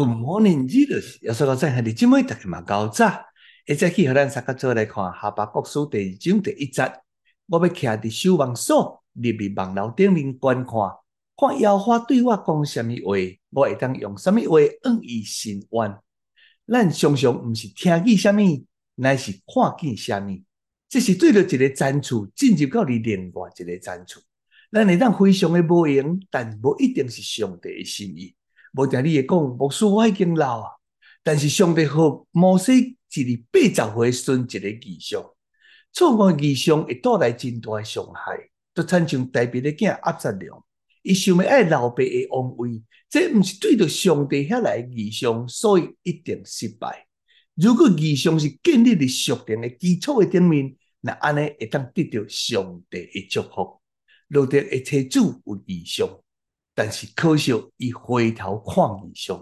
Good morning，耶稣在下，你今晚大家嘛搞早，一早起，和咱三个做来看哈巴国书第二章第一节。我要徛伫守望所，立伫望楼顶面观看，看妖花对我讲什么话，我会当用什么话应伊心愿。咱常常毋是听见什么，乃是看见什么。这是对着一个难处，进入到你另外一个难处。咱会当非常的无用，但无一定是上帝的心意。无定你会讲，牧师我已经老啊，但是上帝和摩西一日八十岁顺一个异象，错误异象会带来真大的伤害，就亲像大卫的囝押撒龙，伊想要爱老爸的王位，这毋是对着上帝遐来异象，所以一定失败。如果异象是建立伫属灵的基础的顶面，那安尼会当得到上帝的祝福。罗得的妻子有异象。但是可惜，伊回头看异象，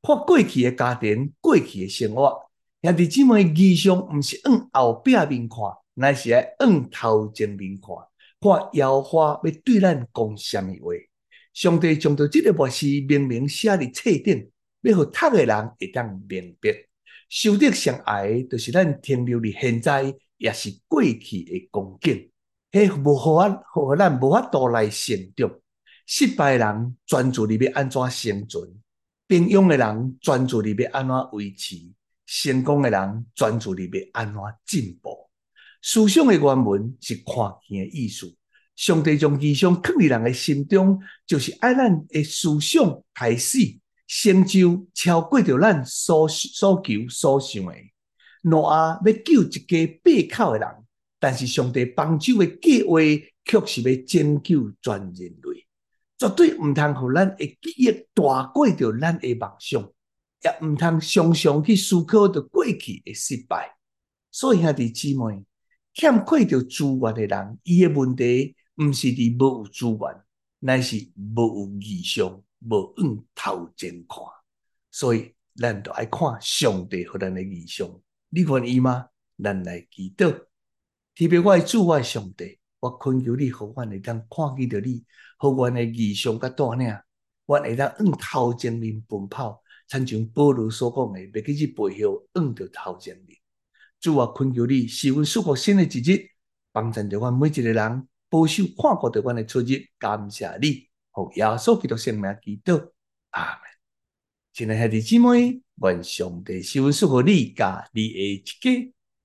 看过去的家庭、过去的生活，兄弟姊妹，异象毋是往后壁面看，乃是爱往头前面看。看耶和华要对咱讲什么话？上帝将到这个默示明明写伫册顶，要互读的人会当明白。修得上爱的，就是咱停留伫现在，也是过去的光景，迄无互咱，互咱无法度来成长。失败的人专注你要安怎生存，平庸的人专注你要安怎维持，成功的人专注你要安怎进步。思想的原文是看见的意思。上帝将异象刻伫人的心中，就是爱咱的思想开始成就超过着咱所所求所想的。挪亚要救一家八口的人，但是上帝帮助的计划却是要拯救全人类。绝对毋通互咱的记忆大过着咱诶梦想，也毋通常常去思考着过去诶失败。所以兄弟姊妹，欠缺着资源诶人，伊诶问题毋是伫无有资源，乃是无有意向，无往头前看。所以咱着爱看上帝互咱诶意向，你愿意吗？咱来祈祷，特别我诶主，我诶上帝。我恳求你，互阮会当看见着你，互阮的异象甲带领，阮会当往头前面奔跑，亲像保罗所讲的，别去去背后，往着头前面。主啊，恳求你，赐阮祝福新的一日，帮助着阮每一个人，保守看顾着阮的出入。感谢你，互耶稣基督圣名祈祷，阿门。亲爱的兄弟姊妹，愿上帝赐阮祝福你，甲你的一家。